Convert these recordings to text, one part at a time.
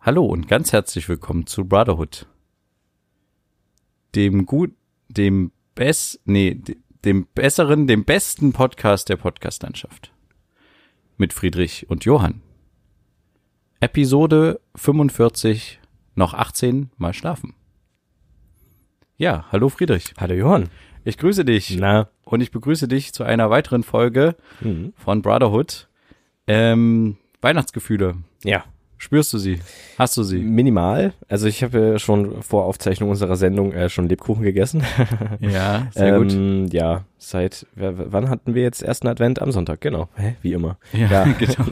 Hallo und ganz herzlich willkommen zu Brotherhood. Dem gut, dem best, nee, dem besseren, dem besten Podcast der Podcastlandschaft. Mit Friedrich und Johann. Episode 45, noch 18 mal schlafen. Ja, hallo Friedrich. Hallo Johann. Ich grüße dich. Na. Und ich begrüße dich zu einer weiteren Folge Mhm. von Brotherhood. Ähm, Weihnachtsgefühle. Ja. Spürst du sie? Hast du sie? Minimal. Also ich habe ja schon vor Aufzeichnung unserer Sendung äh, schon Lebkuchen gegessen. Ja, sehr gut. ähm, Ja, seit wann hatten wir jetzt ersten Advent? Am Sonntag, genau. Hä? Wie immer. Ja, ja. genau.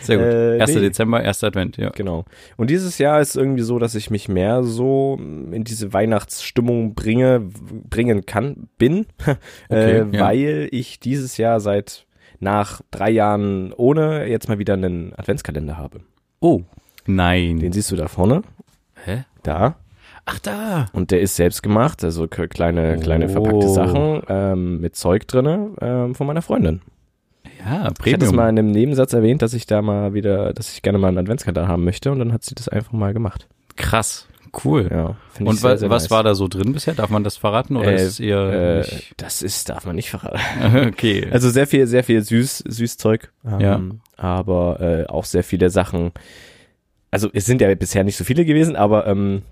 Sehr gut. Äh, 1. nee. Dezember, 1. Advent, ja. Genau. Und dieses Jahr ist irgendwie so, dass ich mich mehr so in diese Weihnachtsstimmung bringe, bringen kann, bin, Okay, äh, ja. weil ich dieses Jahr seit nach drei Jahren ohne jetzt mal wieder einen Adventskalender habe. Oh, nein. Den siehst du da vorne. Hä? Da. Ach da. Und der ist selbst gemacht, also kleine, kleine Oh. verpackte Sachen ähm, mit Zeug drinne ähm, von meiner Freundin. Ja, Ich hatte es Premium. mal in einem Nebensatz erwähnt, dass ich da mal wieder, dass ich gerne mal einen Adventskalender haben möchte und dann hat sie das einfach mal gemacht. Krass. Cool. Ja, finde ich Und sehr, wa sehr was nice. war da so drin bisher? Darf man das verraten oder Äh, ist eher Äh, das ist, darf man nicht verraten. Okay. Also sehr viel, sehr viel süß, Süßzeug. Ähm, Ja. Aber äh, auch sehr viele Sachen. Also es sind ja bisher nicht so viele gewesen, aber ähm,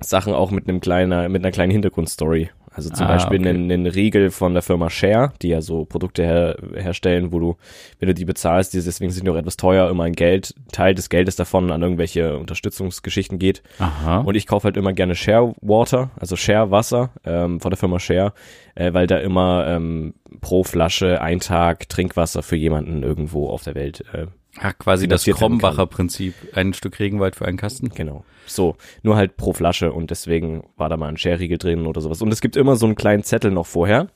Sachen auch mit einem kleiner, mit einer kleinen Hintergrundstory. Also zum Ah, Beispiel okay. einen, einen Riegel von der Firma Share, die ja so Produkte her, herstellen, wo du, wenn du die bezahlst, die deswegen sind die auch etwas teuer, immer ein Geld, Teil des Geldes davon an irgendwelche Unterstützungsgeschichten geht. Aha. Und ich kaufe halt immer gerne Share Water, also Share Wasser ähm, von der Firma Share, äh, weil da immer ähm, pro Flasche ein Tag Trinkwasser für jemanden irgendwo auf der Welt. Äh, Ach, quasi das Krombacher Prinzip. Ein Stück Regenwald für einen Kasten. genau. So, nur halt pro Flasche und deswegen war da mal ein Share-Riegel drin oder sowas. Und es gibt immer so einen kleinen Zettel noch vorher,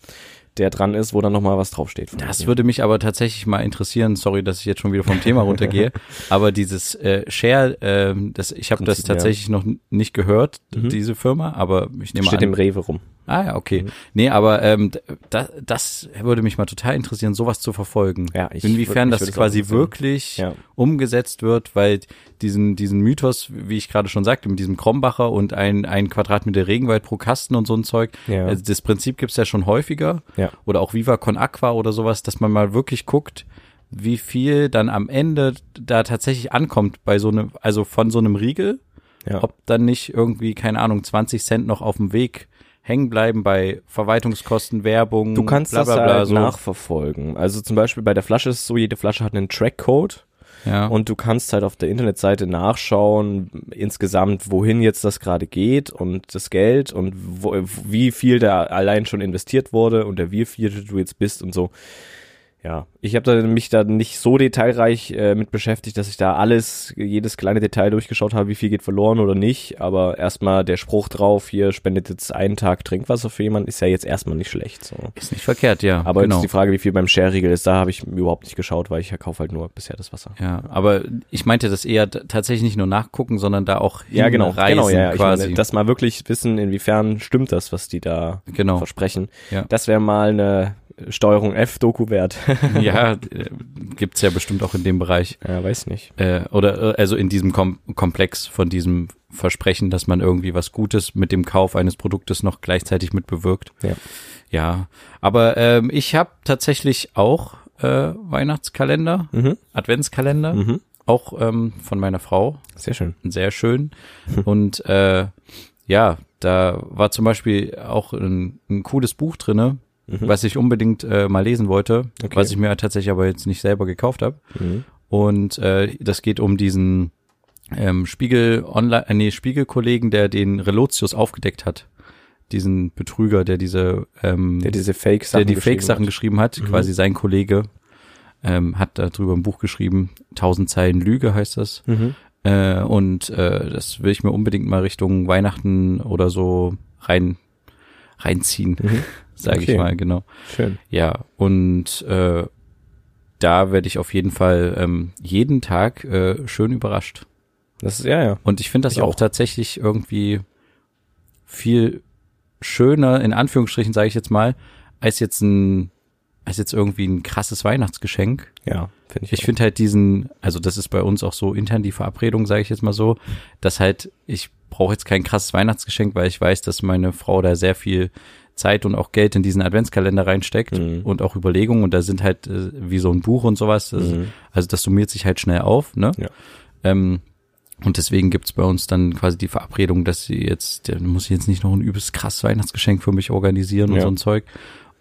der dran ist, wo dann nochmal was draufsteht. Das mir. würde mich aber tatsächlich mal interessieren. Sorry, dass ich jetzt schon wieder vom Thema runtergehe. aber dieses äh, Share, ähm, das, ich habe das Prinzip, ja. tatsächlich noch nicht gehört, Mhm. diese Firma, aber ich nehme Steht an. im Rewe rum. Ah ja, okay. Mhm. Nee, aber ähm, d- da, das würde mich mal total interessieren, sowas zu verfolgen. Ja, ich Inwiefern würd- mich das quasi wirklich Ja. umgesetzt wird, weil diesen, diesen Mythos, wie ich gerade schon sagte, mit diesem Krombacher und ein, ein Quadratmeter Regenwald pro Kasten und so ein Zeug, Ja. also das Prinzip gibt's ja schon häufiger. Ja. Oder auch Viva Con Aqua oder sowas, dass man mal wirklich guckt, wie viel dann am Ende da tatsächlich ankommt bei so einem, also von so einem Riegel Ja. ob dann nicht irgendwie, keine Ahnung, 20 Cent noch auf dem Weg hängen bleiben bei Verwaltungskosten, Werbung, Du kannst bla bla das bla, halt so. nachverfolgen. Also zum Beispiel bei der Flasche ist es so, jede Flasche hat einen Trackcode. Ja. Und du kannst halt auf der Internetseite nachschauen, insgesamt, wohin jetzt das gerade geht und das Geld und wo, wie viel da allein schon investiert wurde und der wie viel du jetzt bist und so. Ja, ich habe mich da nicht so detailreich äh, mit beschäftigt, dass ich da alles, jedes kleine Detail durchgeschaut habe, wie viel geht verloren oder nicht. Aber erstmal der Spruch drauf, hier spendet jetzt einen Tag Trinkwasser für jemanden, ist ja jetzt erstmal nicht schlecht. So. ist nicht verkehrt, ja. Aber genau. jetzt die Frage, wie viel beim Share-Riegel ist, da habe ich überhaupt nicht geschaut, weil ich kaufe halt nur bisher das Wasser. ja, aber ich meinte das eher tatsächlich nicht nur nachgucken, sondern da auch Ja, genau, genau, ja, ja. Quasi. meine, das mal wirklich wissen, inwiefern stimmt das, was die da genau. versprechen. Ja. Das wäre mal eine Steuerung F-Doku wert. ja, äh, gibt's ja bestimmt auch in dem Bereich. ja, weiß nicht. Äh, oder äh, also in diesem Kom Komplex von diesem Versprechen, dass man irgendwie was Gutes mit dem Kauf eines Produktes noch gleichzeitig mitbewirkt. Ja. Ja, aber ähm, ich habe tatsächlich auch äh, Weihnachtskalender, Mhm. Adventskalender, Mhm. auch ähm, von meiner Frau, Sehr schön. sehr schön. Und äh, ja, da war zum Beispiel auch ein, ein cooles Buch drinne, Mhm. was ich unbedingt äh, mal lesen wollte, Okay. was ich mir tatsächlich aber jetzt nicht selber gekauft habe. Mhm. Und äh, das geht um diesen ähm, Spiegel Online, äh, nee, Spiegelkollegen, der den Relotius aufgedeckt hat. Diesen Betrüger, der diese, ähm, Der diese Fake-Sachen der die Fake-Sachen geschrieben hat, Mhm. quasi sein Kollege, ähm, hat darüber ein Buch geschrieben, Tausend Zeilen Lüge heißt das. Mhm. Äh, und äh, das will ich mir unbedingt mal Richtung Weihnachten oder so rein reinziehen, Mhm. Sage Okay. ich mal, genau. Schön. Ja, und äh, da werde ich auf jeden Fall ähm, jeden Tag äh, schön überrascht. Das ist, ja, ja. Und ich finde das Ich auch, auch. tatsächlich irgendwie viel schöner, in Anführungsstrichen sage ich jetzt mal, als jetzt ein als jetzt irgendwie ein krasses Weihnachtsgeschenk. Ja, finde ich. Ich finde halt diesen, also das ist bei uns auch so intern die Verabredung, sage ich jetzt mal so, dass halt ich brauche jetzt kein krasses Weihnachtsgeschenk, weil ich weiß, dass meine Frau da sehr viel Zeit und auch Geld in diesen Adventskalender reinsteckt Mhm. und auch Überlegungen und da sind halt äh, wie so ein Buch und sowas. Das, Mhm. Also das summiert sich halt schnell auf, ne? Ja. Ähm, und deswegen gibt's bei uns dann quasi die Verabredung, dass sie jetzt, muss ich jetzt nicht noch ein übelst krasses Weihnachtsgeschenk für mich organisieren und Ja. so ein Zeug.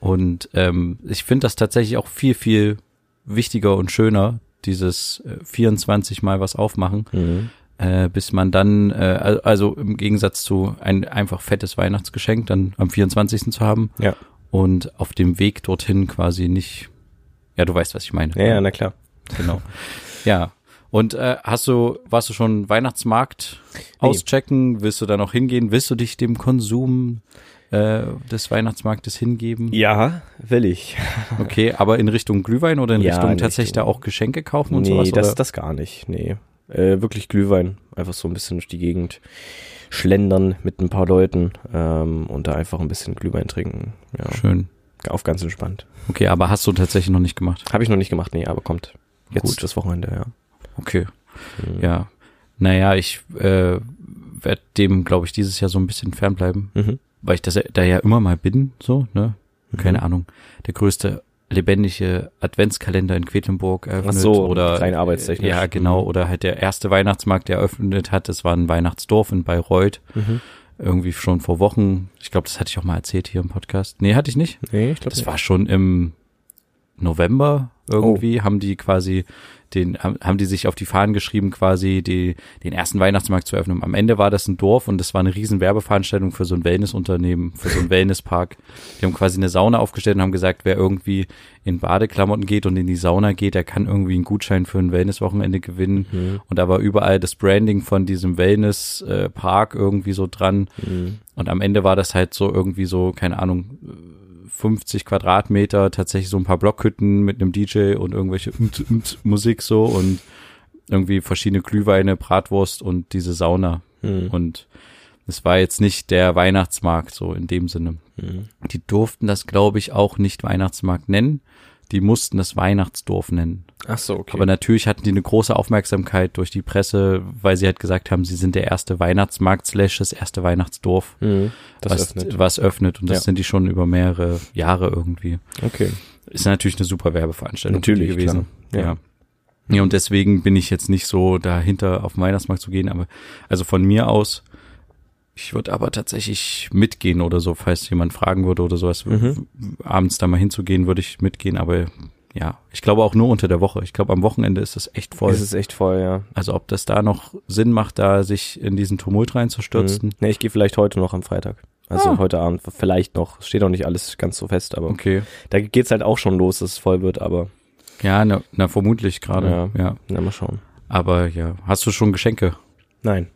Und ähm, ich finde das tatsächlich auch viel, viel wichtiger und schöner, dieses äh, 24 Mal was aufmachen, Mhm. äh, bis man dann, äh, al- also im Gegensatz zu ein einfach fettes Weihnachtsgeschenk dann am 24. zu haben Ja. und auf dem Weg dorthin quasi nicht, ja, du weißt, was ich meine. Ja, ja, na klar. Genau. ja. Und äh, hast du, warst du schon Weihnachtsmarkt Nee. auschecken? Willst du da noch hingehen? Willst du dich dem Konsum äh, des Weihnachtsmarktes hingeben? Ja, will ich. Okay, aber in Richtung Glühwein oder in Ja, Richtung in tatsächlich Richtung- da auch Geschenke kaufen und nee, sowas? das, oder? das gar nicht. Nee. Äh, wirklich Glühwein. Einfach so ein bisschen durch die Gegend schlendern mit ein paar Leuten ähm, und da einfach ein bisschen Glühwein trinken. Ja, Schön. auf ganz entspannt. Okay, aber hast du tatsächlich noch nicht gemacht? Habe ich noch nicht gemacht, nee, aber kommt. Jetzt Gut. das Wochenende, ja. Okay, Mhm. ja. Naja, ich äh, werde dem, glaube ich, dieses Jahr so ein bisschen fernbleiben, Mhm. Weil ich das da ja immer mal bin, so, ne? Keine Mhm. Ahnung. Der größte lebendige Adventskalender in Quedlinburg eröffnet Ach so, oder rein arbeitstechnisch. ja genau Mhm. oder halt der erste Weihnachtsmarkt, der eröffnet hat, das war ein Weihnachtsdorf in Bayreuth Mhm. irgendwie schon vor Wochen. Ich glaube, das hatte ich auch mal erzählt hier im Podcast. Nee, hatte ich nicht. Nee, ich glaube Das war schon im November irgendwie, Oh. haben die quasi den, haben, die sich auf die Fahnen geschrieben, quasi die, den ersten Weihnachtsmarkt zu öffnen. Am Ende war das ein Dorf und das war eine riesen Werbeveranstaltung für so ein Wellnessunternehmen, für so einen Wellnesspark. Die haben quasi eine Sauna aufgestellt und haben gesagt, wer irgendwie in Badeklamotten geht und in die Sauna geht, der kann irgendwie einen Gutschein für ein Wellnesswochenende gewinnen. Mhm. Und da war überall das Branding von diesem Wellnesspark irgendwie so dran. Mhm. Und am Ende war das halt so irgendwie so, keine Ahnung, 50 Quadratmeter, tatsächlich so ein paar Blockhütten mit einem DJ und irgendwelche Musik so und irgendwie verschiedene Glühweine, Bratwurst und diese Sauna. Mhm. Und es war jetzt nicht der Weihnachtsmarkt so in dem Sinne. Mhm. Die durften das, glaube ich, auch nicht Weihnachtsmarkt nennen. Die mussten das Weihnachtsdorf nennen. Ach so, okay. Aber natürlich hatten die eine große Aufmerksamkeit durch die Presse, weil sie halt gesagt haben, sie sind der erste Weihnachtsmarkt slash das erste Weihnachtsdorf, mhm. Das was öffnet. was öffnet. Und das Ja. sind die schon über mehrere Jahre irgendwie. Okay. Ist natürlich eine super Werbeveranstaltung Natürlich, gewesen. klar. Ja. Ja. ja. und deswegen bin ich jetzt nicht so dahinter, auf den Weihnachtsmarkt zu gehen, aber also von mir aus, ich würde aber tatsächlich mitgehen oder so, falls jemand fragen würde oder sowas, Mhm. abends da mal hinzugehen, würde ich mitgehen, aber ja, ich glaube auch nur unter der Woche. Ich glaube, am Wochenende ist das echt voll. Es ist echt voll, ja. Also ob das da noch Sinn macht, da sich in diesen Tumult reinzustürzen. Mhm. Nee, ich gehe vielleicht heute noch am Freitag. Also Ah. heute Abend, vielleicht noch. Es steht auch nicht alles ganz so fest, aber Okay. da geht's halt auch schon los, dass es voll wird, aber Ja, na, na vermutlich gerade. Ja. ja. na mal schauen. Aber ja, hast du schon Geschenke? Nein.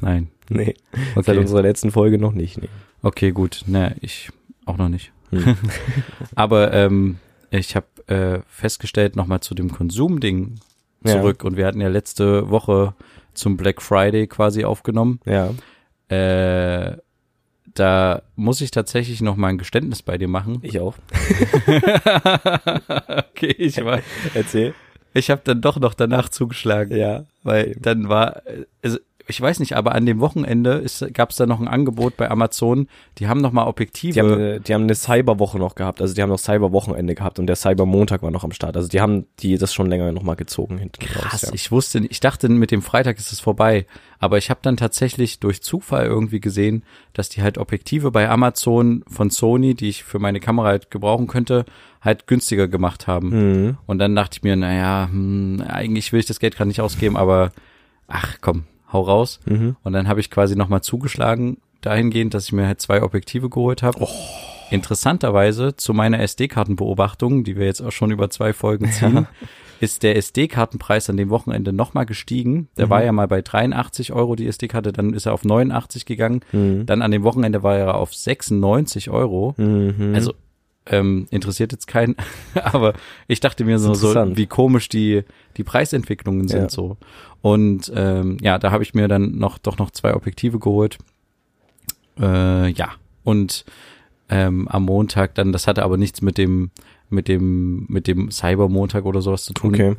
Nein. Nee. Seit Okay. unserer letzten Folge noch nicht, nee. Okay, gut. Na, ich auch noch nicht. Hm. Aber ähm, ich habe äh, festgestellt, nochmal zu dem Konsumding Ja. zurück. Und wir hatten ja letzte Woche zum Black Friday quasi aufgenommen. Ja. Äh, da muss ich tatsächlich noch mal ein Geständnis bei dir machen. Ich auch. okay, ich war, Erzähl. ich habe dann doch noch danach zugeschlagen, Ja. weil dann war, also ich weiß nicht, aber an dem Wochenende gab es da noch ein Angebot bei Amazon. Die haben noch mal Objektive. Die haben, eine, die haben eine Cyberwoche noch gehabt, also die haben noch Cyberwochenende gehabt und der Cybermontag war noch am Start. Also die haben die das schon länger noch mal gezogen hinten Krass, raus. Ja. ich wusste, ich dachte, mit dem Freitag ist es vorbei. Aber ich habe dann tatsächlich durch Zufall irgendwie gesehen, dass die halt Objektive bei Amazon von Sony, die ich für meine Kamera halt gebrauchen könnte, halt günstiger gemacht haben. Mhm. Und dann dachte ich mir, naja, hm, eigentlich will ich das Geld gerade nicht ausgeben, aber ach komm, hau raus. Mhm. Und dann habe ich quasi nochmal zugeschlagen, dahingehend, dass ich mir halt zwei Objektive geholt habe. Oh. Interessanterweise zu meiner SD-Kartenbeobachtung, die wir jetzt auch schon über zwei Folgen ziehen, ist der SD-Kartenpreis an dem Wochenende nochmal gestiegen. Der Mhm. war ja mal bei 83 Euro die SD-Karte, dann ist er auf 89 gegangen. Mhm. Dann an dem Wochenende war er auf 96 Euro. Mhm. Also ähm, interessiert jetzt keinen, aber ich dachte mir so, so wie komisch die die Preisentwicklungen sind Ja. so. Und ähm, ja, da habe ich mir dann noch doch noch zwei Objektive geholt. Äh, ja und ähm, am Montag dann, das hatte aber nichts mit dem mit dem, mit dem Cybermontag oder sowas zu tun. Okay.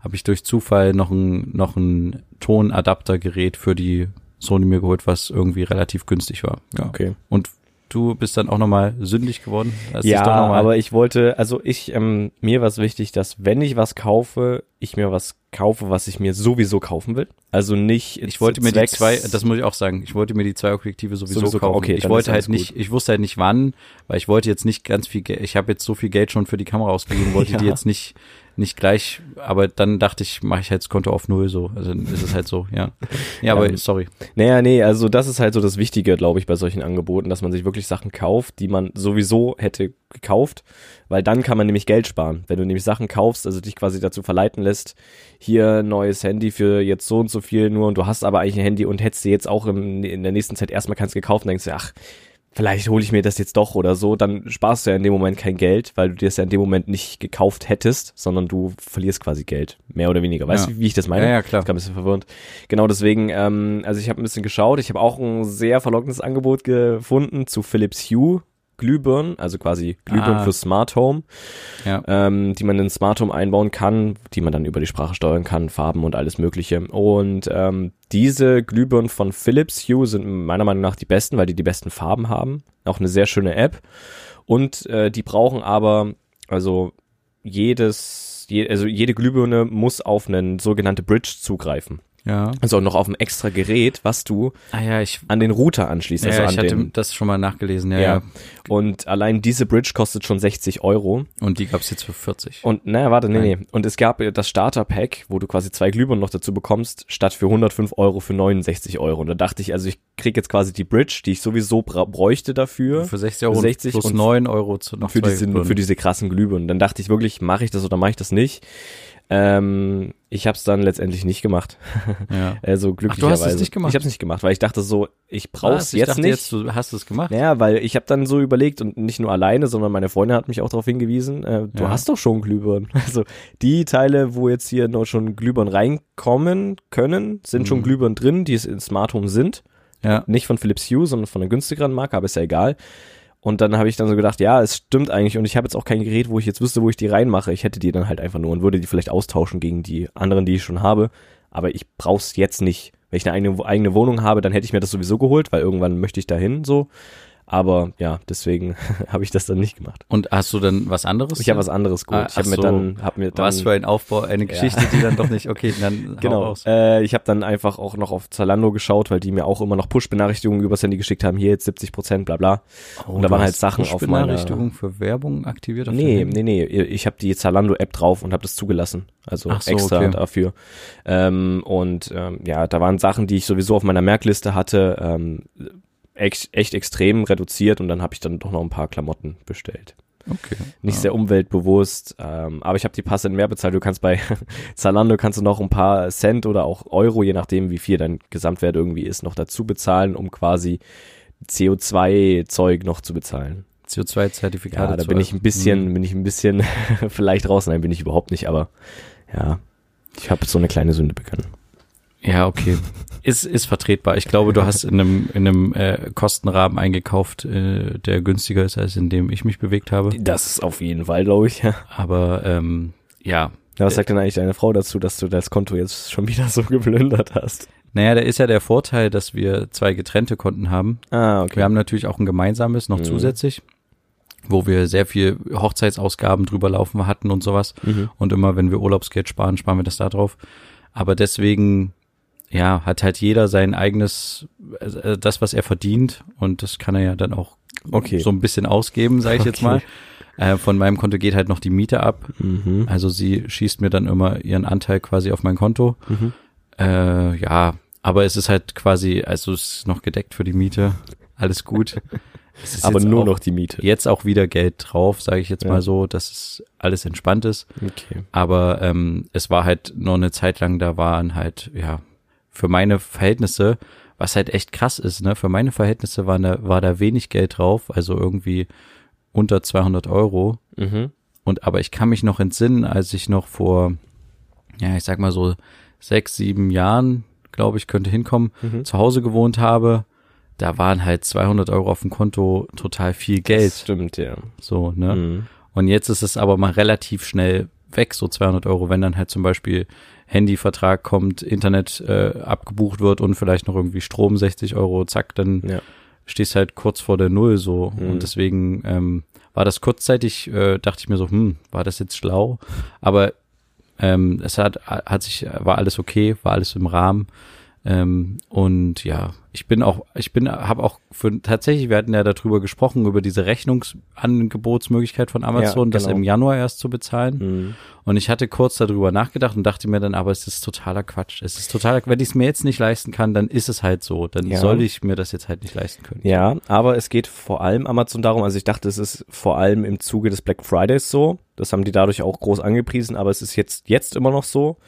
Habe ich durch Zufall noch ein, noch ein Tonadaptergerät für die Sony mir geholt, was irgendwie relativ günstig war. Ja. Okay. Und du bist dann auch nochmal sündig geworden? Ja, aber ich wollte, also ich, ähm, mir war es wichtig, dass wenn ich was kaufe, ich mir was kaufe, was ich mir sowieso kaufen will. Also nicht. Ich wollte mir die zwei, das muss ich auch sagen, ich wollte mir die zwei Objektive sowieso, Sowieso kaufen. okay, ich wollte halt nicht, ich wusste halt nicht wann, weil ich wollte jetzt nicht ganz viel Geld, ich habe jetzt so viel Geld schon für die Kamera ausgegeben, wollte die Ja. jetzt nicht nicht gleich, aber dann dachte ich, mache ich halt das Konto auf null so. Also ist es halt so, ja. Ja, aber Ähm, sorry. Naja, nee, also das ist halt so das Wichtige, glaube ich, bei solchen Angeboten, dass man sich wirklich Sachen kauft, die man sowieso hätte gekauft, weil dann kann man nämlich Geld sparen. Wenn du nämlich Sachen kaufst, also dich quasi dazu verleiten lässt, hier ein neues Handy für jetzt so und so viel nur und du hast aber eigentlich ein Handy und hättest dir jetzt auch im, in der nächsten Zeit erstmal keins gekauft und denkst dir, ach, vielleicht hole ich mir das jetzt doch oder so, dann sparst du ja in dem Moment kein Geld, weil du dir es ja in dem Moment nicht gekauft hättest, sondern du verlierst quasi Geld, mehr oder weniger. Weißt Ja. du, wie ich das meine? Ja, ja, klar. Ich bin ein bisschen verwirrend. Genau deswegen, ähm, also ich habe ein bisschen geschaut. Ich habe auch ein sehr verlockendes Angebot gefunden zu Philips Hue Glühbirnen, also quasi Glühbirnen Ah. für Smart Home, Ja. ähm, die man in Smart Home einbauen kann, die man dann über die Sprache steuern kann, Farben und alles Mögliche. Und ähm, diese Glühbirnen von Philips Hue sind meiner Meinung nach die besten, weil die die besten Farben haben. Auch eine sehr schöne App. Und äh, die brauchen aber, also jedes, je, also jede Glühbirne muss auf einen sogenannte Bridge zugreifen. Ja. Also noch auf ein extra Gerät, was du Ah ja, ich, an den Router anschließt. Also ja, an ich hatte den, das schon mal nachgelesen, ja, ja. ja. Und allein diese Bridge kostet schon 60 Euro. Und die gab's jetzt für 40. Und naja, warte, nee, Nein. nee. Und es gab das Starter-Pack, wo du quasi zwei Glühbirnen noch dazu bekommst, statt für 105 Euro für 69 Euro. Und da dachte ich, also ich krieg jetzt quasi die Bridge, die ich sowieso bräuchte dafür. für 60 Euro 60 plus und 9 Euro zu noch für diese, für diese krassen Glühbirnen. Dann dachte ich wirklich, mache ich das oder mache ich das nicht? Ähm, ich habe es dann letztendlich nicht gemacht. ja. Also glücklicherweise. hast es nicht gemacht? Ich habe es nicht gemacht, weil ich dachte so, ich brauch's Was? Ich jetzt dachte nicht. Jetzt, du hast es gemacht. Naja, weil ich habe dann so überlegt und nicht nur alleine, sondern meine Freundin hat mich auch darauf hingewiesen, äh, du Ja. hast doch schon Glühbirnen. Also die Teile, wo jetzt hier noch schon Glühbirnen reinkommen können, sind schon Mhm. Glühbirnen drin, die es in Smart Home sind. Ja. Nicht von Philips Hue, sondern von einer günstigeren Marke, aber ist ja egal. Und dann habe ich dann so gedacht, ja, es stimmt eigentlich und ich habe jetzt auch kein Gerät, wo ich jetzt wüsste, wo ich die reinmache. Ich hätte die dann halt einfach nur und würde die vielleicht austauschen gegen die anderen, die ich schon habe. Aber ich brauch's jetzt nicht. Wenn ich eine eigene, eigene Wohnung habe, dann hätte ich mir das sowieso geholt, weil irgendwann möchte ich dahin so. Aber ja, deswegen habe ich das dann nicht gemacht. Und hast du dann was anderes? Ich habe was anderes geholt. Ah, ich habe ach mir so. dann, hab mir dann Was für ein Aufbau, eine Geschichte, die dann doch nicht, okay, dann Genau. Äh, ich habe dann einfach auch noch auf Zalando geschaut, weil die mir auch immer noch Push-Benachrichtigungen übers Handy geschickt haben. Hier jetzt 70 Prozent, bla bla. Oh, und da waren halt Sachen auf meiner- Push-Benachrichtigung für Werbung aktiviert? auf Nee, nee, nee. Ich habe die Zalando-App drauf und habe das zugelassen. Also so, extra okay. dafür. Ähm, und ähm, ja, da waren Sachen, die ich sowieso auf meiner Merkliste hatte, ähm, echt, echt extrem reduziert und dann habe ich dann doch noch ein paar Klamotten bestellt. Okay. Nicht ja. sehr umweltbewusst, ähm, aber ich habe die passend mehr bezahlt. Du kannst bei Zalando kannst du noch ein paar Cent oder auch Euro, je nachdem wie viel dein Gesamtwert irgendwie ist, noch dazu bezahlen, um quasi CO2-Zeug noch zu bezahlen. CO2-Zertifikate. Ja, da bin ich ein bisschen, Mhm. bin ich ein bisschen vielleicht raus. Nein, bin ich überhaupt nicht, aber ja, ich habe so eine kleine Sünde begangen. Ja, okay. Ist, ist vertretbar. Ich glaube, du hast in einem, in einem äh, Kostenrahmen eingekauft, äh, der günstiger ist, als in dem ich mich bewegt habe. Das ist auf jeden Fall, glaube ich. Ja. Aber ähm, ja, Was sagt denn eigentlich deine Frau dazu, dass du das Konto jetzt schon wieder so geplündert hast? naja, da ist ja der Vorteil, dass wir zwei getrennte Konten haben. Ah, okay. Wir haben natürlich auch ein gemeinsames noch Mhm. zusätzlich, wo wir sehr viel Hochzeitsausgaben drüber laufen hatten und sowas. Mhm. Und immer, wenn wir Urlaubsgeld sparen, sparen wir das da drauf. Aber deswegen, ja, hat halt jeder sein eigenes, äh, das, was er verdient. Und das kann er ja dann auch Okay. so ein bisschen ausgeben, sage ich jetzt Okay. mal. Äh, von meinem Konto geht halt noch die Miete ab. Mhm. Also sie schießt mir dann immer ihren Anteil quasi auf mein Konto. Mhm. Äh, ja, aber es ist halt quasi, also es ist noch gedeckt für die Miete. Alles gut. Es ist Aber jetzt nur auch, noch die Miete. Jetzt auch wieder Geld drauf, sage ich jetzt Ja. mal so, dass es alles entspannt ist. Okay. Aber ähm, es war halt noch eine Zeit lang, da waren halt, ja, für meine Verhältnisse, was halt echt krass ist, ne, für meine Verhältnisse war da, war da wenig Geld drauf, also irgendwie unter 200 Euro. Mhm. Und aber ich kann mich noch entsinnen, als ich noch vor, ja, ich sag mal so sechs, sieben Jahren, glaube ich, könnte hinkommen, Mhm. zu Hause gewohnt habe, da waren halt 200 Euro auf dem Konto total viel Das Geld. stimmt, ja. So, ne? Mhm. Und jetzt ist es aber mal relativ schnell weg, so 200 Euro, wenn dann halt zum Beispiel Handyvertrag kommt, Internet äh, abgebucht wird und vielleicht noch irgendwie Strom 60 Euro, zack, dann Ja. stehst halt kurz vor der Null so. Mhm. Und deswegen ähm, war das kurzzeitig, äh, dachte ich mir so, hm, war das jetzt schlau? Aber ähm, es hat, hat sich, war alles okay, war alles im Rahmen. Ähm, und ja, ich bin auch, ich bin, habe auch für tatsächlich, wir hatten ja darüber gesprochen, über diese Rechnungsangebotsmöglichkeit von Amazon, das genau. im Januar erst zu bezahlen. Mhm. Und ich hatte kurz darüber nachgedacht und dachte mir dann, aber es ist totaler Quatsch. Es ist totaler, wenn ich es mir jetzt nicht leisten kann, dann ist es halt so. Dann Ja. soll ich mir das jetzt halt nicht leisten können. Ja, aber es geht vor allem Amazon darum, also ich dachte, es ist vor allem im Zuge des Black Fridays so. Das haben die dadurch auch groß angepriesen, aber es ist jetzt, jetzt immer noch so.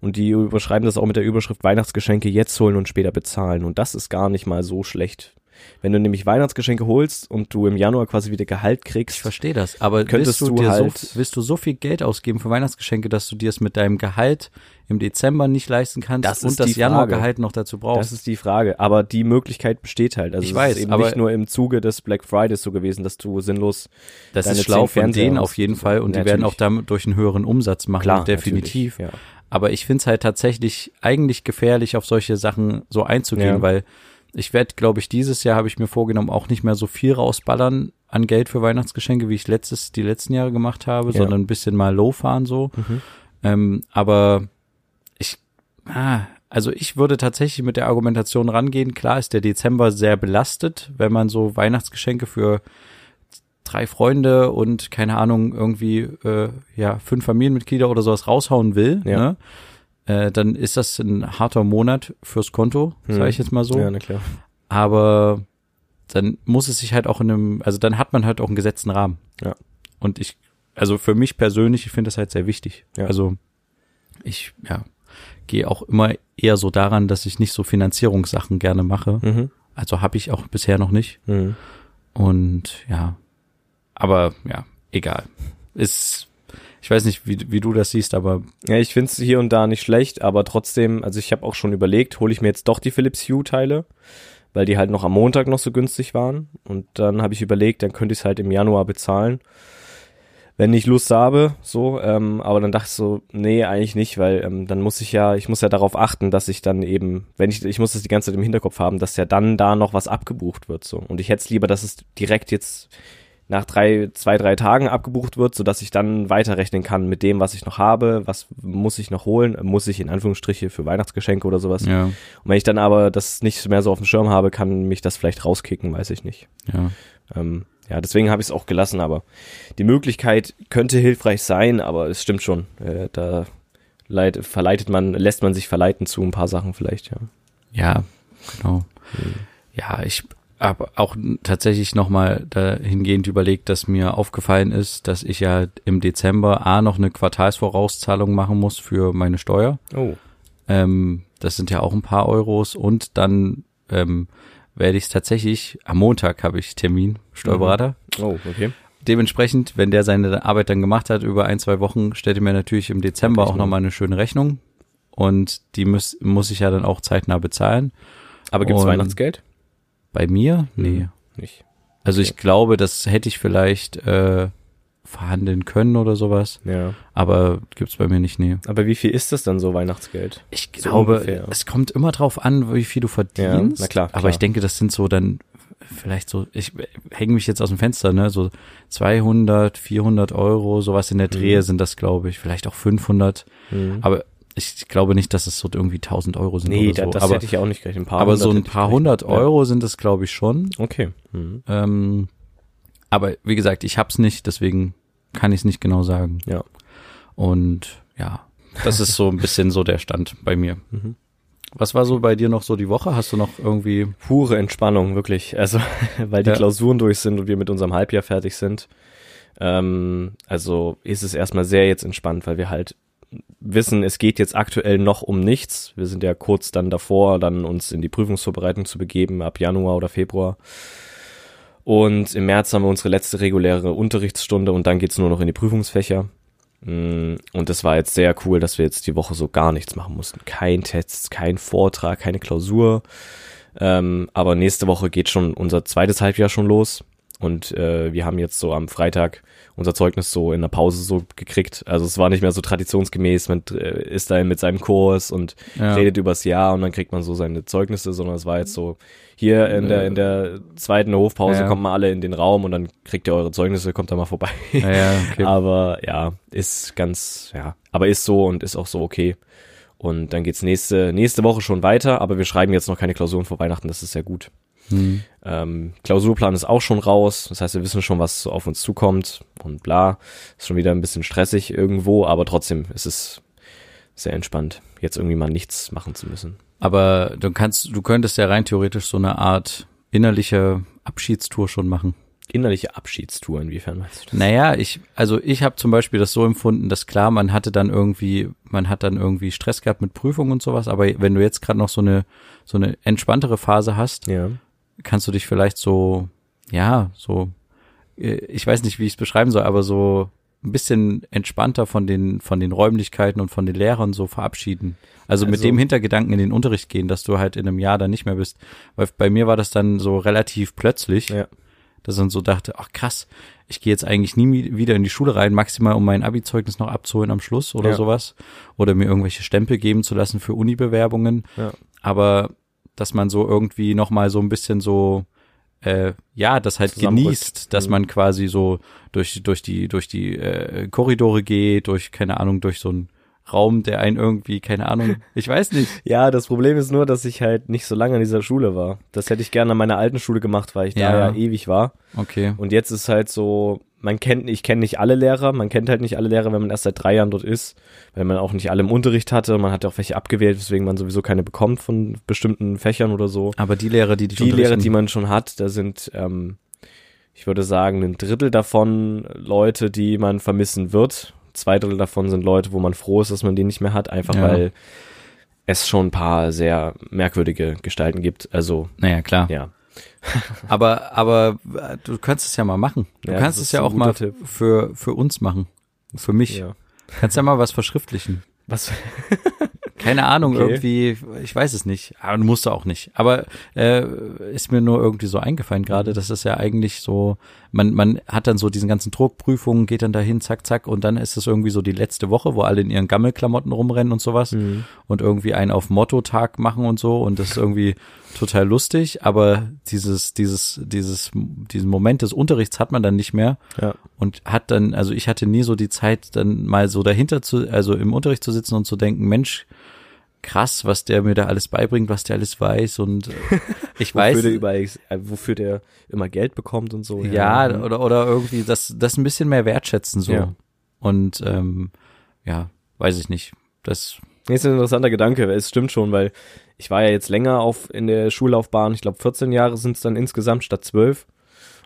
Und die überschreiben das auch mit der Überschrift Weihnachtsgeschenke jetzt holen und später bezahlen. Und das ist gar nicht mal so schlecht. Wenn du nämlich Weihnachtsgeschenke holst und du im Januar quasi wieder Gehalt kriegst, Ich verstehe das, aber Könntest du, du dir halt- so, willst du so viel Geld ausgeben für Weihnachtsgeschenke, dass du dir es mit deinem Gehalt im Dezember nicht leisten kannst Das und das. Januargehalt noch dazu brauchst? Das ist die Frage. Aber die Möglichkeit besteht halt. Also Ich es weiß, ist eben aber- nicht nur im Zuge des Black Fridays so gewesen, dass du sinnlos Das deine ist schlau von denen auf jeden Fall und die Natürlich. werden auch damit durch einen höheren Umsatz machen, klar definitiv. Ja. Aber ich finde es halt tatsächlich eigentlich gefährlich, auf solche Sachen so einzugehen, Ja. weil ich werde, glaube ich, dieses Jahr habe ich mir vorgenommen, auch nicht mehr so viel rausballern an Geld für Weihnachtsgeschenke, wie ich letztes, die letzten Jahre gemacht habe, Ja. sondern ein bisschen mal low fahren so. Mhm. Ähm, aber ich, ah, also ich würde tatsächlich mit der Argumentation rangehen. Klar ist der Dezember sehr belastet, wenn man so Weihnachtsgeschenke für drei Freunde und keine Ahnung irgendwie äh, ja fünf Familienmitglieder oder sowas raushauen will. Ja. Ne? Äh, dann ist das ein harter Monat fürs Konto, Hm. sage ich jetzt mal so. Ja, na klar. Aber dann muss es sich halt auch in einem, also dann hat man halt auch einen gesetzten Rahmen. Ja. Und ich, also für mich persönlich, ich finde das halt sehr wichtig. Ja. Also ich, ja, gehe auch immer eher so daran, dass ich nicht so Finanzierungssachen gerne mache. Mhm. Also habe ich auch bisher noch nicht. Mhm. Und ja, aber ja, egal. Ist, ich weiß nicht, wie, wie du das siehst, aber Ja, ich find's hier und da nicht schlecht, aber trotzdem, also ich habe auch schon überlegt, hole ich mir jetzt doch die Philips Hue Teile, weil die halt noch am Montag noch so günstig waren. Und dann habe ich überlegt, dann könnte ich es halt im Januar bezahlen, wenn ich Lust habe, so. Ähm, aber dann dachte ich so, nee, eigentlich nicht, weil ähm, dann muss ich ja, ich muss ja darauf achten, dass ich dann eben, wenn ich, ich muss das die ganze Zeit im Hinterkopf haben, dass ja dann da noch was abgebucht wird, so. Und ich hätte es lieber, dass es direkt jetzt nach drei, zwei, drei Tagen abgebucht wird, sodass ich dann weiterrechnen kann mit dem, was ich noch habe, was muss ich noch holen, muss ich in Anführungsstriche für Weihnachtsgeschenke oder sowas. ja, Und wenn ich dann aber das nicht mehr so auf dem Schirm habe, kann mich das vielleicht rauskicken, weiß ich nicht. ja. Ähm, ja, deswegen habe ich es auch gelassen, aber die Möglichkeit könnte hilfreich sein, aber es stimmt schon. Äh, da leit, verleitet man, lässt man sich verleiten zu ein paar Sachen vielleicht, ja. Ja, genau. Ja, ich habe auch tatsächlich nochmal dahingehend überlegt, dass mir aufgefallen ist, dass ich ja im Dezember A noch eine Quartalsvorauszahlung machen muss für meine Steuer. Oh. Ähm, das sind ja auch ein paar Euros und dann ähm, werde ich es tatsächlich, am Montag habe ich Termin, Steuerberater. Oh, okay. Dementsprechend, wenn der seine Arbeit dann gemacht hat über ein, zwei Wochen, stellt er mir natürlich im Dezember auch nochmal eine schöne Rechnung. Und die muss, muss ich ja dann auch zeitnah bezahlen. Aber gibt's Und- Weihnachtsgeld? Bei mir? Nee. Nicht. Also ich glaube, das hätte ich vielleicht äh, verhandeln können oder sowas. Ja. Aber gibt's bei mir nicht, nee. Aber wie viel ist das dann so Weihnachtsgeld? Ich So glaube, ungefähr. es kommt immer drauf an, wie viel du verdienst. Ja, na klar, Aber klar. ich denke, das sind so dann vielleicht so, ich hänge mich jetzt aus dem Fenster, ne, so 200, 400 Euro, sowas in der Drehe Mhm. sind das, glaube ich, vielleicht auch 500. Hm. Aber ich glaube nicht, dass es so irgendwie 1000 Euro sind Nee, oder so. das aber hätte ich auch nicht gleich. Ein paar aber so ein paar gerechnet. hundert Ja. Euro sind es, glaube ich, schon. Okay. Mhm. Ähm, aber wie gesagt, ich hab's nicht, deswegen kann ich es nicht genau sagen. Ja. Und ja, das ist so ein bisschen so der Stand bei mir. Mhm. Was war so bei dir noch so die Woche? Hast du noch irgendwie Pure Entspannung, wirklich. Also, weil die Ja. Klausuren durch sind und wir mit unserem Halbjahr fertig sind. Ähm, also ist es erstmal sehr jetzt entspannt, weil wir halt wissen, es geht jetzt aktuell noch um nichts. Wir sind ja kurz dann davor, dann uns in die Prüfungsvorbereitung zu begeben, ab Januar oder Februar. Und im März haben wir unsere letzte reguläre Unterrichtsstunde und dann geht's nur noch in die Prüfungsfächer. Mm, Und das war jetzt sehr cool, dass wir jetzt die Woche so gar nichts machen mussten. Kein Test, kein Vortrag, keine Klausur. Ähm, aber nächste Woche geht schon unser zweites Halbjahr schon los. Und äh, wir haben jetzt so am Freitag unser Zeugnis so in der Pause so gekriegt. Also es war nicht mehr so traditionsgemäß, man äh, ist da mit seinem Kurs und Ja. redet übers Jahr und dann kriegt man so seine Zeugnisse, sondern es war jetzt so, hier in der, in der zweiten Hofpause Ja. kommen mal alle in den Raum und dann kriegt ihr eure Zeugnisse, kommt da mal vorbei. Ja, okay. Aber ja, ist ganz, ja, aber ist so und ist auch so okay. Und dann geht's nächste, nächste Woche schon weiter, aber wir schreiben jetzt noch keine Klausuren vor Weihnachten, das ist sehr gut. Hm. Ähm, Klausurplan ist auch schon raus, das heißt, wir wissen schon, was auf uns zukommt und bla. Ist schon wieder ein bisschen stressig irgendwo, aber trotzdem ist es sehr entspannt, jetzt irgendwie mal nichts machen zu müssen. Aber du kannst, du könntest ja rein theoretisch so eine Art innerliche Abschiedstour schon machen. Innerliche Abschiedstour, inwiefern meinst du das? Naja, ich, also ich habe zum Beispiel das so empfunden, dass klar, man hatte dann irgendwie, man hat dann irgendwie Stress gehabt mit Prüfungen und sowas, aber wenn du jetzt gerade noch so eine, so eine entspanntere Phase hast, Ja. kannst du dich vielleicht so, ja, so, ich weiß nicht, wie ich es beschreiben soll, aber so ein bisschen entspannter von den, von den Räumlichkeiten und von den Lehrern so verabschieden. Also, mit Also- dem Hintergedanken in den Unterricht gehen, dass du halt in einem Jahr dann nicht mehr bist. Weil bei mir war das dann so relativ plötzlich, Ja. dass ich dann so dachte, ach krass, ich gehe jetzt eigentlich nie wieder in die Schule rein, maximal um mein Abi-Zeugnis noch abzuholen am Schluss oder Ja. sowas. Oder mir irgendwelche Stempel geben zu lassen für Uni-Bewerbungen. Ja. Aber dass man so irgendwie nochmal so ein bisschen so, äh, ja, das halt genießt, dass Mhm. man quasi so durch, durch die, durch die äh, Korridore geht, durch, keine Ahnung, durch so einen Raum, der einen irgendwie, keine Ahnung, ich weiß nicht. Ja, das Problem ist nur, dass ich halt nicht so lange an dieser Schule war. Das hätte ich gerne an meiner alten Schule gemacht, weil ich Ja. da ja ewig war. Okay. Und jetzt ist halt so, man kennt, ich kenne nicht alle Lehrer, man kennt halt nicht alle Lehrer, wenn man erst seit drei Jahren dort ist, weil man auch nicht alle im Unterricht hatte, man hat auch welche abgewählt, weswegen man sowieso keine bekommt von bestimmten Fächern oder so. Aber die Lehrer, die dich Die Lehrer, die man schon hat, da sind, ähm, ich würde sagen, ein Drittel davon Leute, die man vermissen wird. Zwei Drittel davon sind Leute, wo man froh ist, dass man die nicht mehr hat, einfach Ja. weil es schon ein paar sehr merkwürdige Gestalten gibt. Also, naja, klar. ja. Aber, aber äh, du kannst es ja mal machen. Du Ja, kannst es ja auch mal Tipp. für, für uns machen. Für mich. ja. Kannst ja mal was verschriftlichen. Was? Keine Ahnung, Okay. irgendwie, ich weiß es nicht. Aber du musst auch nicht. Aber äh, ist mir nur irgendwie so eingefallen Mhm. gerade, dass es ja eigentlich so, man, man hat dann so diesen ganzen Druckprüfungen, geht dann dahin, zack, zack, und dann ist es irgendwie so die letzte Woche, wo alle in ihren Gammelklamotten rumrennen und sowas Mhm. und irgendwie einen auf Motto-Tag machen und so und das ist irgendwie total lustig, aber dieses, dieses, dieses, diesen Moment des Unterrichts hat man dann nicht mehr Ja. und hat dann, also ich hatte nie so die Zeit, dann mal so dahinter zu, also im Unterricht zu sitzen und zu denken, Mensch, krass, was der mir da alles beibringt, was der alles weiß und äh, ich weiß, Wofür der, überall, äh, wofür der immer Geld bekommt und so. ja, oder, oder irgendwie das, das ein bisschen mehr wertschätzen so Ja. und ähm, ja, weiß ich nicht, das, Nee, ist ein interessanter Gedanke. Es stimmt schon, weil ich war ja jetzt länger auf in der Schullaufbahn. Ich glaube, 14 Jahre sind es dann insgesamt statt 12.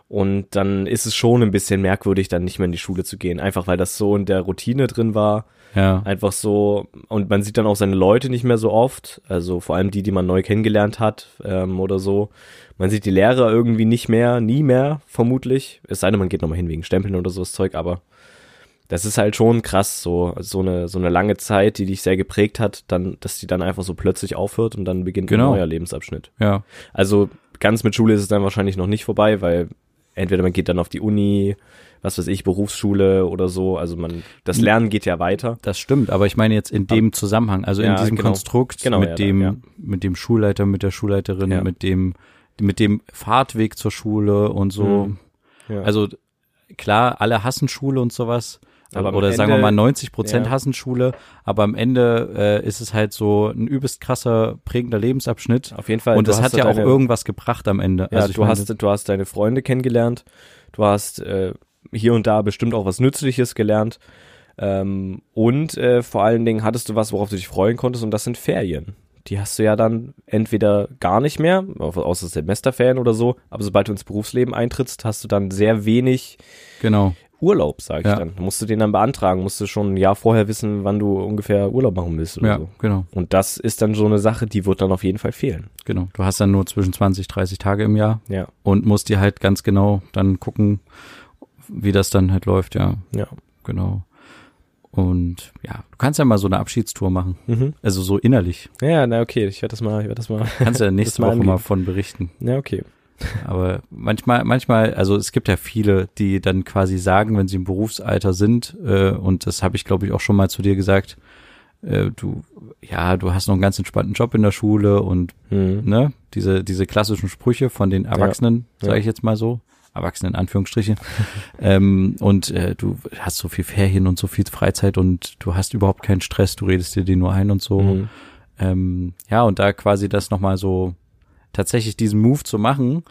Und dann ist es schon ein bisschen merkwürdig, dann nicht mehr in die Schule zu gehen. Einfach weil das so in der Routine drin war. ja, Einfach so. Und man sieht dann auch seine Leute nicht mehr so oft. Also vor allem die, die man neu kennengelernt hat ähm, oder so. Man sieht die Lehrer irgendwie nicht mehr, nie mehr, vermutlich. Es sei denn, man geht nochmal hin wegen Stempeln oder so das Zeug, aber das ist halt schon krass, so, so eine, so eine lange Zeit, die dich sehr geprägt hat, dann, dass die dann einfach so plötzlich aufhört und dann beginnt Genau. ein neuer Lebensabschnitt. ja, Also ganz mit Schule ist es dann wahrscheinlich noch nicht vorbei, weil entweder man geht dann auf die Uni, was weiß ich, Berufsschule oder so. Also man, das Lernen geht ja weiter. Das stimmt, aber ich meine jetzt in dem Zusammenhang, also in Ja, diesem genau. Konstrukt Genau, mit ja, dem, ja. mit dem Schulleiter, mit der Schulleiterin, mit dem, mit dem Fahrtweg zur Schule und so. Mhm. Also klar, alle hassen Schule und sowas. Aber oder sagen wir Ende- mal 90 Prozent ja. hassen Schule, aber am Ende äh, ist es halt so ein übelst krasser, prägender Lebensabschnitt. auf jeden Fall. und das hat ja auch deine- irgendwas gebracht am Ende. Ja, also du meine, hast, du hast deine Freunde kennengelernt. Du hast äh, hier und da bestimmt auch was Nützliches gelernt. Ähm, und äh, vor allen Dingen hattest du was, worauf du dich freuen konntest, und das sind Ferien. Die hast du ja dann entweder gar nicht mehr, au- außer Semesterferien oder so, aber sobald du ins Berufsleben eintrittst, hast du dann sehr wenig genau. Urlaub, sag ich Ja. dann. Musst du den dann beantragen, musst du schon ein Jahr vorher wissen, wann du ungefähr Urlaub machen willst oder Ja, so. genau, Und das ist dann so eine Sache, die wird dann auf jeden Fall fehlen. genau. Du hast dann nur zwischen 20, 30 Tage im Jahr Ja, und musst dir halt ganz genau dann gucken, wie das dann halt läuft, ja. ja. Genau. Und ja, du kannst ja mal so eine Abschiedstour machen. Mhm. Also so innerlich. Ja, na okay, ich werde das mal, ich werde das mal. Kannst ja nächste mal Woche mal angehen. von berichten. Ja, okay. Aber manchmal, manchmal, also es gibt ja viele, die dann quasi sagen, wenn sie im Berufsalter sind, äh, und das habe ich, glaube ich, auch schon mal zu dir gesagt, äh, du, ja, du hast noch einen ganz entspannten Job in der Schule und Mhm. ne, diese, diese klassischen Sprüche von den Erwachsenen, Ja. sage ich jetzt mal so. Erwachsenen in Anführungsstriche. ähm, und äh, du hast so viel Ferien und so viel Freizeit und du hast überhaupt keinen Stress, du redest dir den nur ein und so. Mhm. Ähm, ja, und da quasi das nochmal so tatsächlich diesen Move zu machen,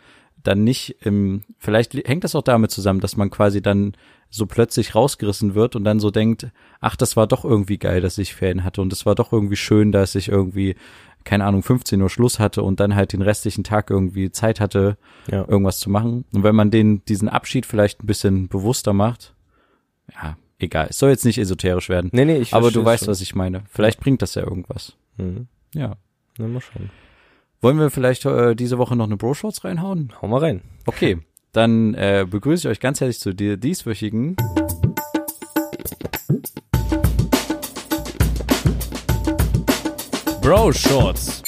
dann nicht im, vielleicht hängt das auch damit zusammen, dass man quasi dann so plötzlich rausgerissen wird und dann so denkt, ach, das war doch irgendwie geil, dass ich Ferien hatte und es war doch irgendwie schön, dass ich irgendwie, keine Ahnung, 15 Uhr Schluss hatte und dann halt den restlichen Tag irgendwie Zeit hatte, Ja. irgendwas zu machen. Und wenn man den, diesen Abschied vielleicht ein bisschen bewusster macht, ja, egal. Es soll jetzt nicht esoterisch werden. Nee, nee, ich aber du weißt, schon. was ich meine. Vielleicht bringt das ja irgendwas. Mhm. Ja. Na, mal schauen. Wollen wir vielleicht äh, diese Woche noch eine Bro-Shorts reinhauen? Hau mal rein. Okay, dann äh, begrüße ich euch ganz herzlich zu dir dieswöchigen Bro Shorts.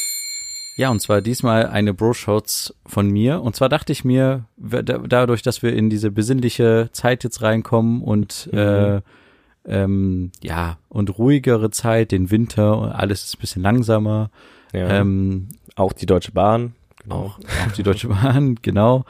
Ja, und zwar diesmal eine Bro-Shorts von mir. Und zwar dachte ich mir, dadurch, dass wir in diese besinnliche Zeit jetzt reinkommen und äh, ähm, ja, und ruhigere Zeit, den Winter, und alles ist ein bisschen langsamer. Ja. Ähm, auch die Deutsche Bahn. Genau. auch, auch die Deutsche Bahn, genau.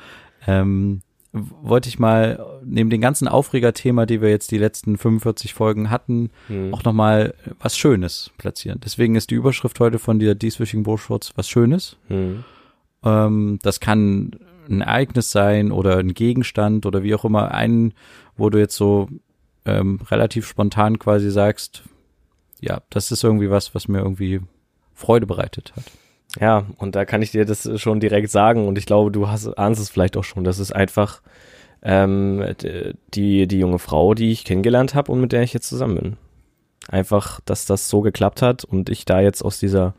Ähm, wollte ich mal neben dem ganzen Aufregerthema, die wir jetzt die letzten 45 Folgen hatten, Mhm. auch nochmal was Schönes platzieren. Deswegen ist die Überschrift heute von dieser dieswöchigen Buchschurz was Schönes. Mhm. Ähm, das kann ein Ereignis sein oder ein Gegenstand oder wie auch immer. Einen, wo du jetzt so ähm, relativ spontan quasi sagst, ja, das ist irgendwie was, was mir irgendwie Freude bereitet hat. Ja, und da kann ich dir das schon direkt sagen und ich glaube, du hast, ahnst es vielleicht auch schon. Das ist einfach ähm, die, die junge Frau, die ich kennengelernt habe und mit der ich jetzt zusammen bin. Einfach, dass das so geklappt hat und ich da jetzt aus dieser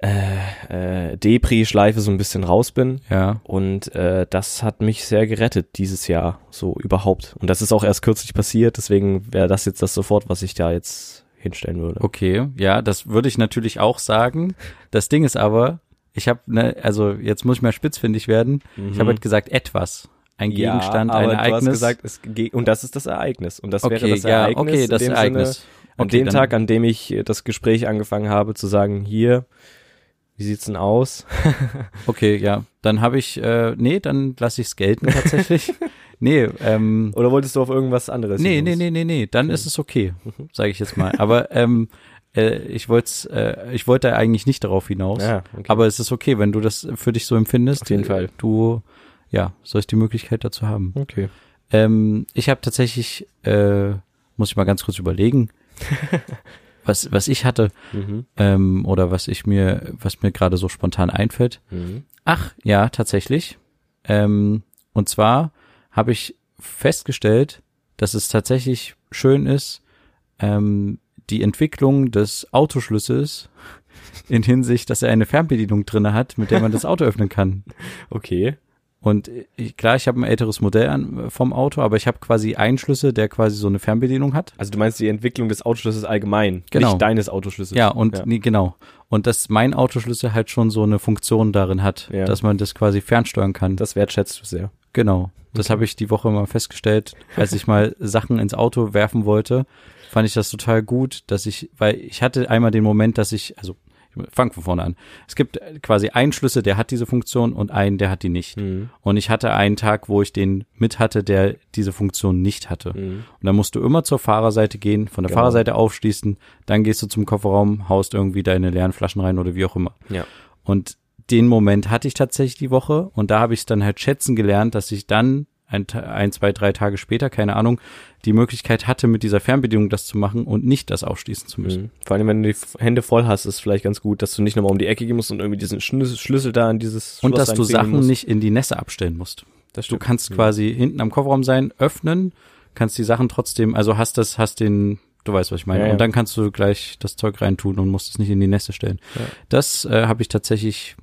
äh, äh, Depri-Schleife so ein bisschen raus bin. Ja, Und äh, das hat mich sehr gerettet dieses Jahr, so überhaupt. Und das ist auch erst kürzlich passiert, deswegen wäre das jetzt das sofort, was ich da jetzt hinstellen würde. Okay, ja, das würde ich natürlich auch sagen. Das Ding ist aber, ich habe, ne, also jetzt muss ich mal spitzfindig werden. Ich habe halt gesagt, etwas. Ein Gegenstand, Mhm. ja, ein aber Ereignis. Du hast gesagt, es und das ist das Ereignis. Und das wäre okay, das ja, Ereignis. okay, in das Ereignis. Sinne, an Okay, dem Tag, an dem ich das Gespräch angefangen habe, zu sagen, hier, wie sieht's denn aus? Okay, ja, dann habe ich, äh, nee, dann lasse ich es gelten tatsächlich. nee, ähm, Oder wolltest du auf irgendwas anderes? nee, nee, nee, nee, nee, dann ist es okay, sage ich jetzt mal. Aber ähm, äh, ich wollte, äh, ich wollte eigentlich nicht darauf hinaus. Ja, okay. Aber es ist okay, wenn du das für dich so empfindest. Auf jeden Fall. Du, ja, sollst die Möglichkeit dazu haben. okay. Ähm, ich habe tatsächlich, äh, muss ich mal ganz kurz überlegen, was, was ich hatte Mhm. ähm, oder was ich mir, was mir gerade so spontan einfällt. Mhm. Ach, ja, tatsächlich. Ähm, und zwar habe ich festgestellt, dass es tatsächlich schön ist, ähm, die Entwicklung des Autoschlüssels in Hinsicht, dass er eine Fernbedienung drinne hat, mit der man das Auto öffnen kann. Okay. Und ich, klar, ich habe ein älteres Modell an, vom Auto, aber ich habe quasi einen Schlüssel, der quasi so eine Fernbedienung hat. Also du meinst die Entwicklung des Autoschlüssels allgemein, Genau. nicht deines Autoschlüssels. Ja, und ja. Nee, genau. Und dass mein Autoschlüssel halt schon so eine Funktion darin hat, Ja. dass man das quasi fernsteuern kann. das wertschätzt du sehr. Genau. Das habe ich die Woche mal festgestellt, als ich mal Sachen ins Auto werfen wollte, fand ich das total gut, dass ich, weil ich hatte einmal den Moment, dass ich, also fang von vorne an. Es gibt quasi einen Schlüssel, der hat diese Funktion und einen, der hat die nicht. Mhm. Und ich hatte einen Tag, wo ich den mit hatte, der diese Funktion nicht hatte. Mhm. Und dann musst du immer zur Fahrerseite gehen, von der Genau. Fahrerseite aufschließen, dann gehst du zum Kofferraum, haust irgendwie deine leeren Flaschen rein oder wie auch immer. Ja. Und den Moment hatte ich tatsächlich die Woche und da habe ich es dann halt schätzen gelernt, dass ich dann ein, ein, zwei, drei Tage später, keine Ahnung, die Möglichkeit hatte, mit dieser Fernbedienung das zu machen und nicht das aufschließen zu müssen. Mhm. Vor allem, wenn du die Hände voll hast, ist es vielleicht ganz gut, dass du nicht nochmal um die Ecke gehen musst und irgendwie diesen Schlüssel, da an dieses Und Schloss dass du Sachen musst. nicht in die Nässe abstellen musst. Du kannst Mhm. quasi hinten am Kofferraum sein, öffnen, kannst die Sachen trotzdem, also hast das, hast den, du weißt, was ich meine. Ja, ja. Und dann kannst du gleich das Zeug reintun und musst es nicht in die Nässe stellen. Ja. Das äh, habe ich tatsächlich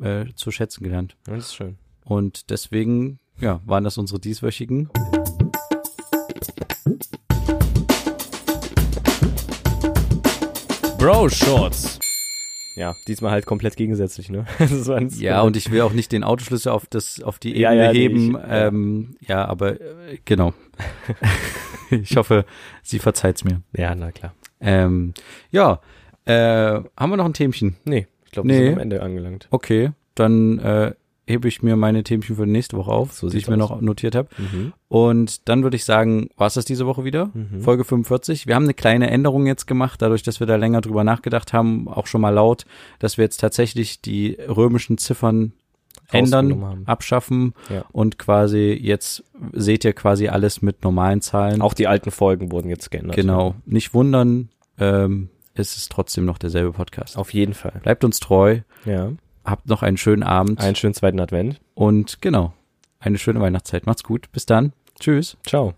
äh, zu schätzen gelernt. Ja, das ist schön. Und deswegen, ja, waren das unsere dieswöchigen. Bro Shorts. ja, diesmal halt komplett gegensätzlich, ne? Das war ins- Ja, und ich will auch nicht den Autoschlüssel auf das auf die Ebene Ja, ja, nee, heben. ich- ja. ähm, ja, aber äh, genau. ich hoffe, sie verzeiht's mir. ja, na klar. Ähm, ja, äh, haben wir noch ein Themchen? Nee, ich glaube, wir Nee. sind am Ende angelangt. Okay, dann äh, hebe ich mir meine Themchen für nächste Woche auf, So die ich mir aus. noch notiert habe. Mhm. Und dann würde ich sagen, war es das diese Woche wieder? Mhm. Folge 45. Wir haben eine kleine Änderung jetzt gemacht, dadurch, dass wir da länger drüber nachgedacht haben, auch schon mal laut, dass wir jetzt tatsächlich die römischen Ziffern ändern, abschaffen Ja. und quasi jetzt seht ihr quasi alles mit normalen Zahlen. Auch die alten Folgen wurden jetzt geändert. genau. Nicht wundern, ähm, es ist trotzdem noch derselbe Podcast. Auf jeden Fall. Bleibt uns treu, Ja. habt noch einen schönen Abend Einen schönen zweiten Advent. und genau, eine schöne Weihnachtszeit. Macht's gut. Bis dann. Tschüss. Ciao.